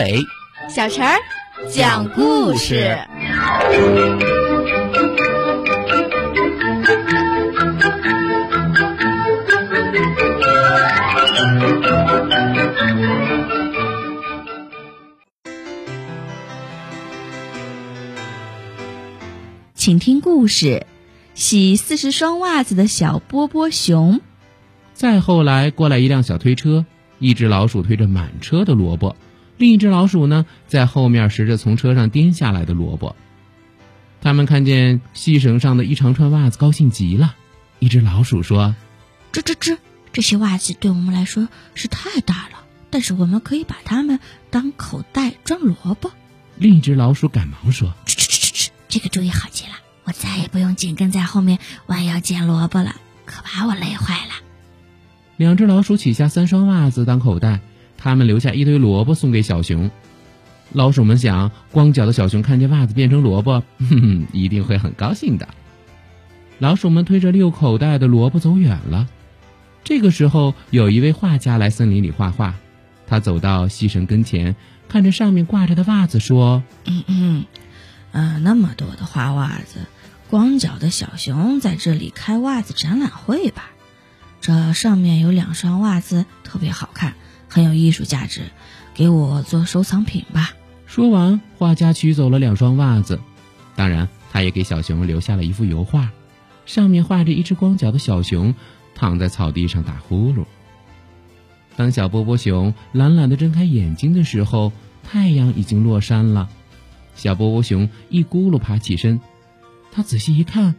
阿伟、小陈儿讲故事。请听故事：洗四十双袜子的小波波熊。再后来，过来一辆小推车，一只老鼠推着满车的萝卜，另一只老鼠呢在后面拾着从车上颠下来的萝卜。他们看见细绳上的一长串袜子，高兴极了。一只老鼠说：“吱吱吱，这些袜子对我们来说是太大了，但是我们可以把它们当口袋装萝卜。”另一只老鼠赶忙说：“吱吱吱吱，这个主意好极了，我再也不用紧跟在后面弯腰捡萝卜了，可把我累坏了。”两只老鼠取下三双袜子当口袋，他们留下一堆萝卜送给小熊。老鼠们想，光脚的小熊看见袜子变成萝卜，哼哼，一定会很高兴的。老鼠们推着六口袋的萝卜走远了。这个时候，有一位画家来森林里画画。他走到细绳跟前，看着上面挂着的袜子，说：“嗯嗯，呃，那么多的花袜子，光脚的小熊在这里开袜子展览会吧？”这上面有两双袜子，特别好看，很有艺术价值，给我做收藏品吧。说完，画家取走了两双袜子，当然，他也给小熊留下了一幅油画，上面画着一只光脚的小熊躺在草地上打呼噜。当小波波熊懒懒地睁开眼睛的时候，太阳已经落山了。小波波熊一咕噜爬起身，他仔细一看，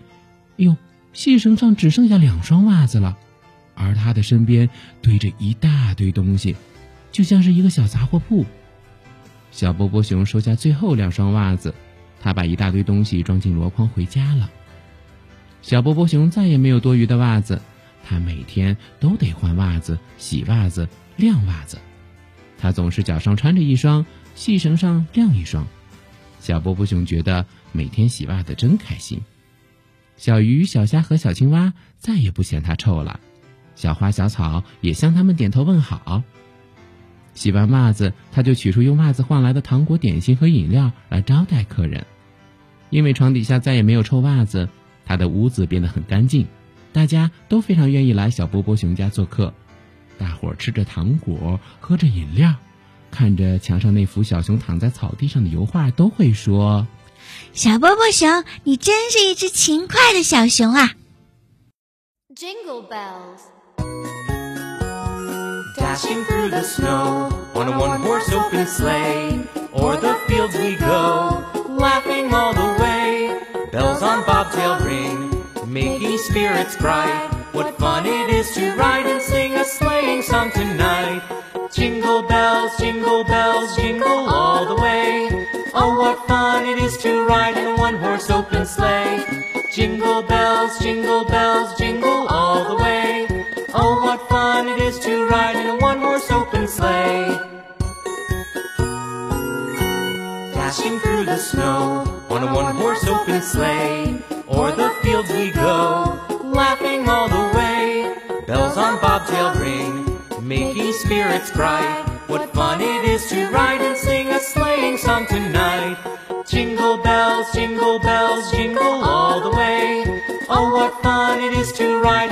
哟，细绳上只剩下两双袜子了。而他的身边堆着一大堆东西，就像是一个小杂货铺。小波波熊收下最后两双袜子，他把一大堆东西装进箩筐回家了。小波波熊再也没有多余的袜子，他每天都得换袜子、洗袜子、晾袜子。他总是脚上穿着一双，细绳上晾一双。小波波熊觉得每天洗袜子真开心。小鱼、小虾和小青蛙再也不嫌他臭了。小花小草也向他们点头问好。洗完袜子，他就取出用袜子换来的糖果、点心和饮料来招待客人。因为床底下再也没有臭袜子，他的屋子变得很干净，大家都非常愿意来小波波熊家做客。大伙儿吃着糖果，喝着饮料，看着墙上那幅小熊躺在草地上的油画，都会说：“小波波熊，你真是一只勤快的小熊啊！”Jingle bells. Dashing through the snow on a one horse open sleigh. O'er the fields we go, laughing all the way. Bells on bobtail ring, making spirits bright. What fun it is to ride and sing a sleighing song tonight. Jingle bells, jingle bells, jingle all the way. Oh, what fun it is to ride in a one horse open sleigh. Jingle bells, jingle bells, jingle sleigh. Dashing through the snow on a one horse open sleigh. O'er the fields we go, laughing all the way. Bells on bobtail ring, making spirits bright. What fun it is to ride and sing a sleighing song tonight. Jingle bells, jingle bells, jingle all the way. Oh, what fun it is to ride